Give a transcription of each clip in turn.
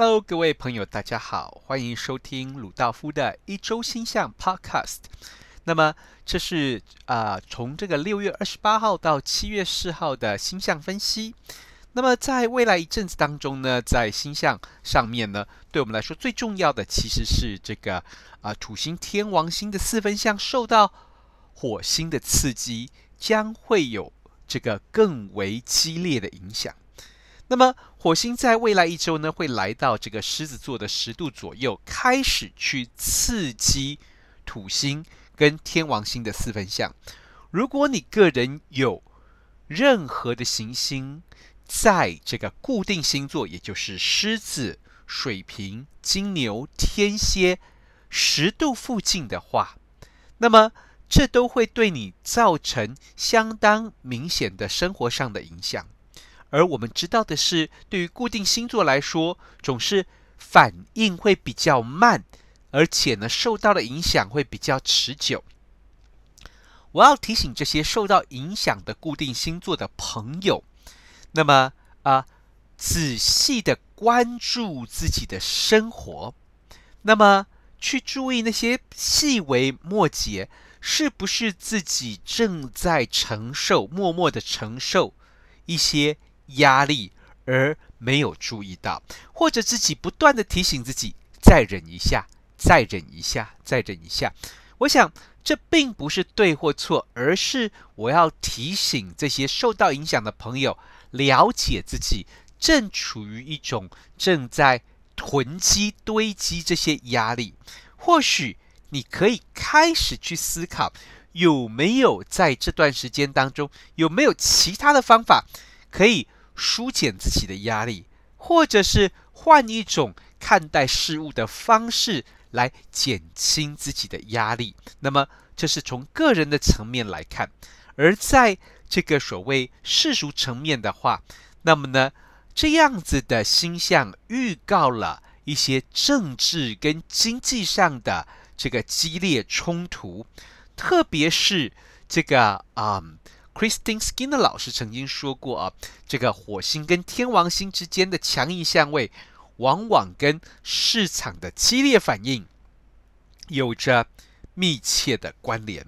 Hello，各位朋友，大家好，欢迎收听鲁道夫的一周星象 Podcast。那么，这是啊、从这个六月二十八号到七月四号的星象分析。那么，在未来一阵子当中呢，在星象上面呢，对我们来说最重要的其实是这个啊、土星天王星的四分相受到火星的刺激，将会有这个更为激烈的影响。那么，火星在未来一周呢，会来到这个狮子座的十度左右，开始去刺激土星跟天王星的四分相。如果你个人有任何的行星在这个固定星座，也就是狮子、水瓶、金牛、天蝎十度附近的话，那么这都会对你造成相当明显的生活上的影响。而我们知道的是，对于固定星座来说，总是反应会比较慢，而且呢，受到的影响会比较持久。我要提醒这些受到影响的固定星座的朋友，那么啊、仔细的关注自己的生活，那么去注意那些细微末节，是不是自己正在承受，默默的承受一些。压力而没有注意到，或者自己不断地提醒自己再忍一下，再忍一下，再忍一下。我想这并不是对或错，而是我要提醒这些受到影响的朋友，了解自己正处于一种正在囤积堆积这些压力。或许你可以开始去思考，有没有在这段时间当中，有没有其他的方法可以。疏解自己的压力，或者是换一种看待事物的方式来减轻自己的压力。那么，这是从个人的层面来看；而在这个所谓世俗层面的话，那么呢，这样子的星象预告了一些政治跟经济上的这个激烈冲突，特别是这个啊。嗯 Christine Skinner 老师曾经说过啊，这个火星跟天王星之间的强硬相位，往往跟市场的激烈反应有着密切的关联。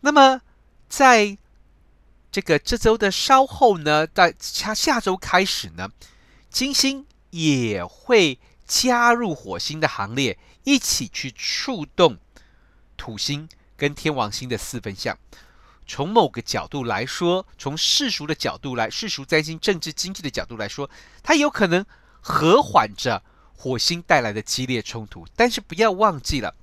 那么，在这个这周的稍后呢，在下下周开始呢，金星也会加入火星的行列，一起去触动土星跟天王星的四分相。从某个角度来说，从世俗的角度来，世俗占星、政治、经济的角度来说，它有可能和缓着火星带来的激烈冲突。但是不要忘记了，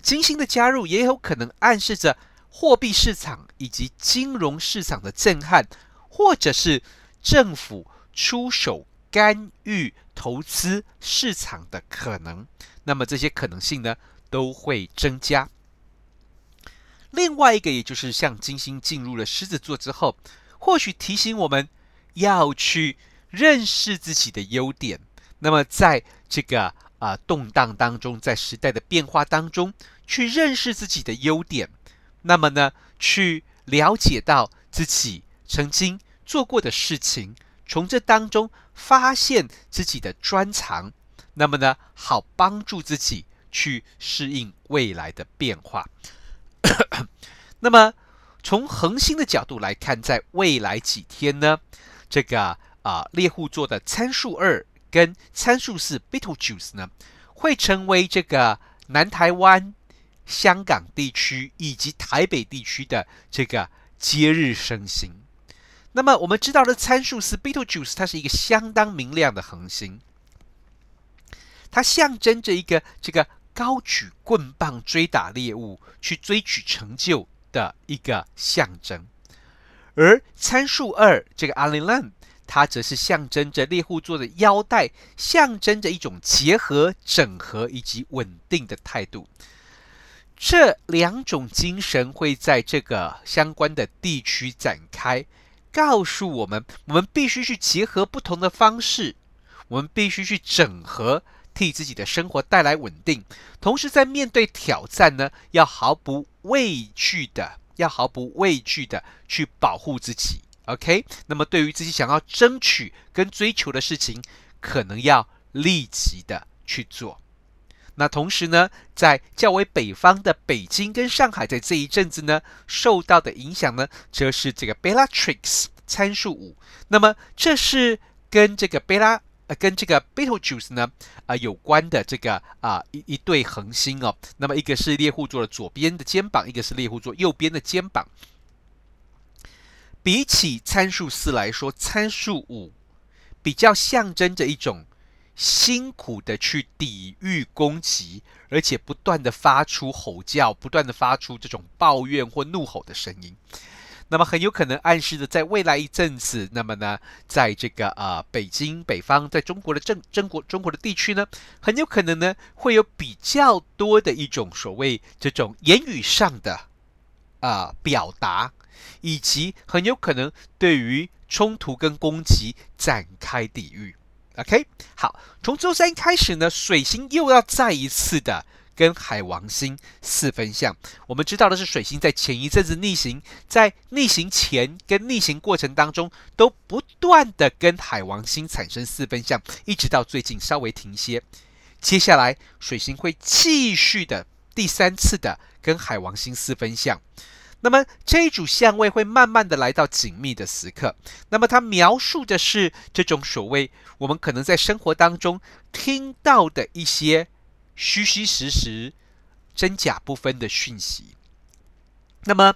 金星的加入也有可能暗示着货币市场以及金融市场的震撼，或者是政府出手干预投资市场的可能。那么这些可能性呢，都会增加。另外一个，也就是像金星进入了狮子座之后，或许提醒我们要去认识自己的优点。那么，在这个啊、呃、动荡当中，在时代的变化当中，去认识自己的优点。那么呢，去了解到自己曾经做过的事情，从这当中发现自己的专长。那么呢，好帮助自己去适应未来的变化。那么，从恒星的角度来看，在未来几天呢，这个啊猎户座的参数二跟参数四 Betelgeuse 呢，会成为这个南台湾、香港地区以及台北地区的这个节日升星。那么，我们知道的参数四 Betelgeuse，它是一个相当明亮的恒星，它象征着一个这个。高举棍棒追打猎物，去追取成就的一个象征，而参数二这个 Alnilam，它则是象征着猎户座的腰带，象征着一种结合、整合以及稳定的态度。这两种精神会在这个相关的地区展开，告诉我们，我们必须去结合不同的方式，我们必须去整合。替自己的生活带来稳定，同时在面对挑战呢，要毫不畏惧的，要毫不畏惧的去保护自己。OK，那么对于自己想要争取跟追求的事情，可能要立即的去做。那同时呢，在较为北方的北京跟上海，在这一阵子呢，受到的影响呢，则是这个 Bellatrix 参数五。那么这是跟这个贝拉跟这个 Betelgeuse 呢啊、有关的这个啊、一一对恒星哦。那么一个是猎户座的左边的肩膀，一个是猎户座右边的肩膀。比起参数四来说，参数五比较象征着一种。辛苦的去抵御攻击，而且不断的发出吼叫，不断的发出这种抱怨或怒吼的声音。那么很有可能暗示着，在未来一阵子，那么呢，在这个呃北京北方，在中国的正中国中国的地区呢，很有可能呢会有比较多的一种所谓这种言语上的啊、表达，以及很有可能对于冲突跟攻击展开抵御。OK，好，从周三开始呢，水星又要再一次的跟海王星四分相。我们知道的是，水星在前一阵子逆行，在逆行前跟逆行过程当中，都不断的跟海王星产生四分相，一直到最近稍微停歇。接下来，水星会继续的第三次的跟海王星四分相。那么这一组相位会慢慢的来到紧密的时刻。那么它描述的是这种所谓我们可能在生活当中听到的一些虚虚实实、真假不分的讯息。那么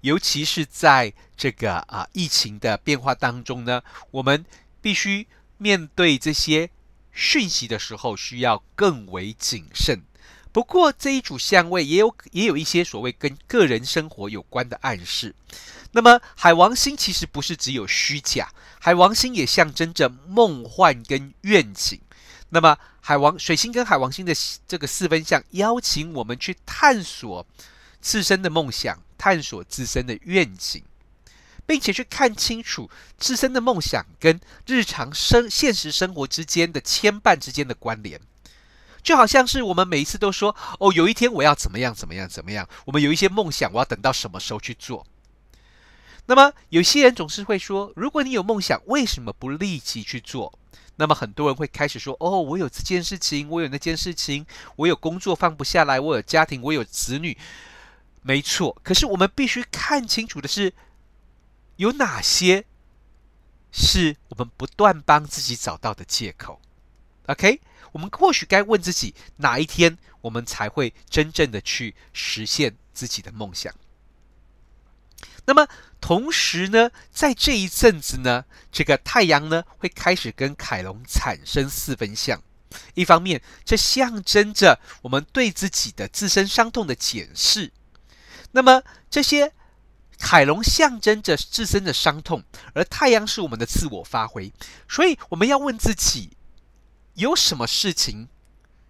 尤其是在这个啊疫情的变化当中呢，我们必须面对这些讯息的时候，需要更为谨慎。不过这一组相位也有也有一些所谓跟个人生活有关的暗示。那么海王星其实不是只有虚假，海王星也象征着梦幻跟愿景。那么海王水星跟海王星的这个四分相，邀请我们去探索自身的梦想，探索自身的愿景，并且去看清楚自身的梦想跟日常生现实生活之间的牵绊之间的关联。就好像是我们每一次都说哦，有一天我要怎么样怎么样怎么样。我们有一些梦想，我要等到什么时候去做？那么有些人总是会说，如果你有梦想，为什么不立即去做？那么很多人会开始说，哦，我有这件事情，我有那件事情，我有工作放不下来，我有家庭，我有子女。没错，可是我们必须看清楚的是，有哪些是我们不断帮自己找到的借口？OK。我们或许该问自己，哪一天我们才会真正的去实现自己的梦想？那么同时呢，在这一阵子呢，这个太阳呢会开始跟凯龙产生四分相。一方面，这象征着我们对自己的自身伤痛的检视。那么这些凯龙象征着自身的伤痛，而太阳是我们的自我发挥。所以我们要问自己。有什么事情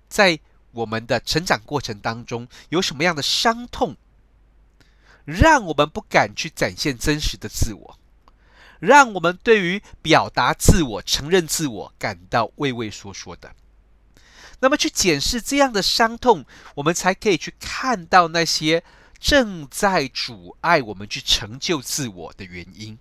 在我们的成长过程当中，有什么样的伤痛，让我们不敢去展现真实的自我，让我们对于表达自我、承认自我感到畏畏缩缩的？那么去检视这样的伤痛，我们才可以去看到那些正在阻碍我们去成就自我的原因。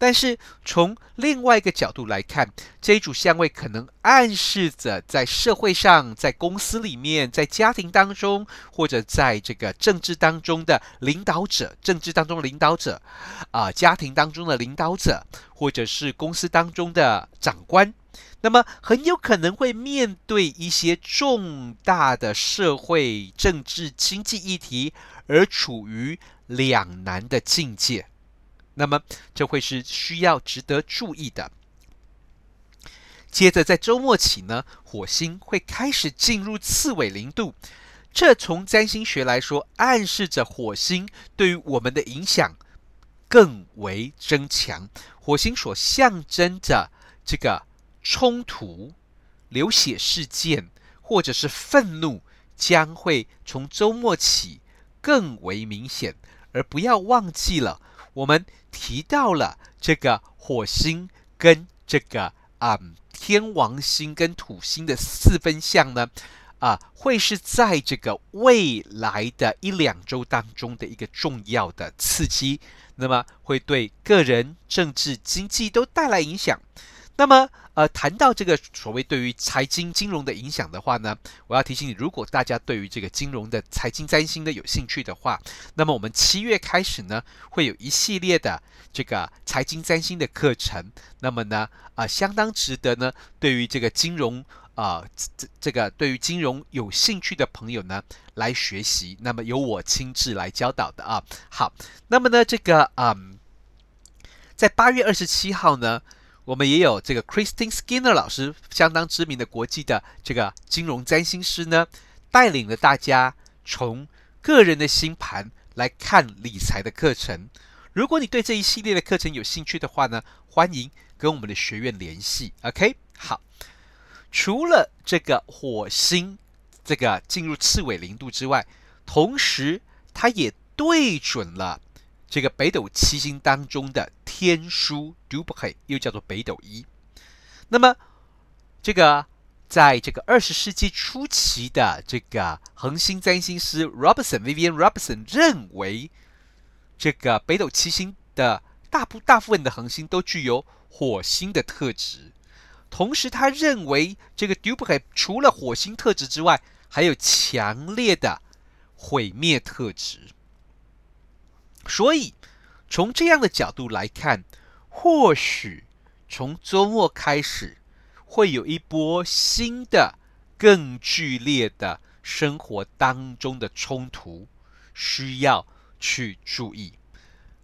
但是从另外一个角度来看，这一组相位可能暗示着在社会上、在公司里面、在家庭当中，或者在这个政治当中的领导者、政治当中的领导者，啊、家庭当中的领导者，或者是公司当中的长官，那么很有可能会面对一些重大的社会、政治、经济议题，而处于两难的境界。那么这会是需要值得注意的。接着在周末起呢，火星会开始进入刺苇零度，这从占星学来说，暗示着火星对于我们的影响更为增强。火星所象征着这个冲突、流血事件或者是愤怒，将会从周末起更为明显。而不要忘记了。我们提到了这个火星跟这个啊、嗯、天王星跟土星的四分相呢，啊，会是在这个未来的一两周当中的一个重要的刺激，那么会对个人、政治、经济都带来影响。那么，呃，谈到这个所谓对于财经金融的影响的话呢，我要提醒你，如果大家对于这个金融的财经占星呢有兴趣的话，那么我们七月开始呢会有一系列的这个财经占星的课程。那么呢，啊、相当值得呢，对于这个金融啊，这、这个对于金融有兴趣的朋友呢来学习。那么由我亲自来教导的啊。好，那么呢，这个嗯。在八月二十七号呢，我们也有这个 Christine Skinner 老师，相当知名的国际的这个金融占星师呢，带领了大家从个人的星盘来看理财的课程。如果你对这一系列的课程有兴趣的话呢，欢迎跟我们的学院联系。OK，好。除了这个火星这个进入赤纬零度之外，同时它也对准了。这个北斗七星当中的天枢 Dubhe 又叫做北斗一。那么，这个在这个二十世纪初期的这个恒星占星师 Robertson Vivian Robertson 认为，这个北斗七星的大部大部分的恒星都具有火星的特质。同时，他认为这个 Dubhe 除了火星特质之外，还有强烈的毁灭特质。所以，从这样的角度来看，或许从周末开始，会有一波新的、更剧烈的生活当中的冲突，需要去注意。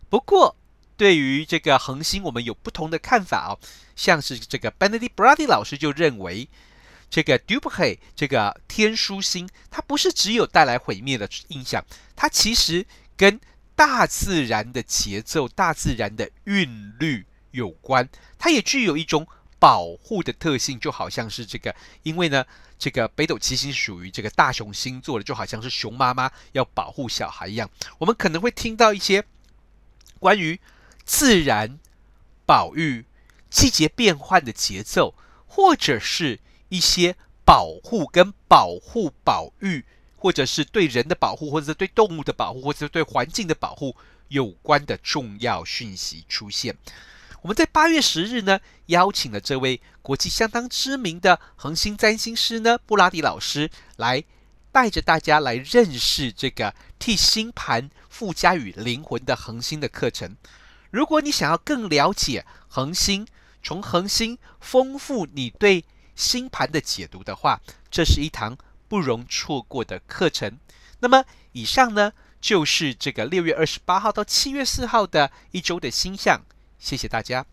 不过，对于这个恒星，我们有不同的看法哦。像是这个 Benedict Brady 老师就认为，这个 Dubhe 这个天枢星，它不是只有带来毁灭的印象，它其实跟大自然的节奏、大自然的韵律有关，它也具有一种保护的特性，就好像是这个，因为呢，这个北斗七星属于这个大熊星座的，就好像是熊妈妈要保护小孩一样。我们可能会听到一些关于自然保育、季节变换的节奏，或者是一些保护跟保护保育。或者是对人的保护，或者是对动物的保护，或者是对环境的保护有关的重要讯息出现。我们在八月十日呢，邀请了这位国际相当知名的恒星占星师呢，布拉迪老师来带着大家来认识这个替星盘附加与灵魂的恒星的课程。如果你想要更了解恒星，从恒星丰富你对星盘的解读的话，这是一堂。不容错过的课程。那么，以上呢就是这个六月二十八号到七月四号的一周的星象。谢谢大家。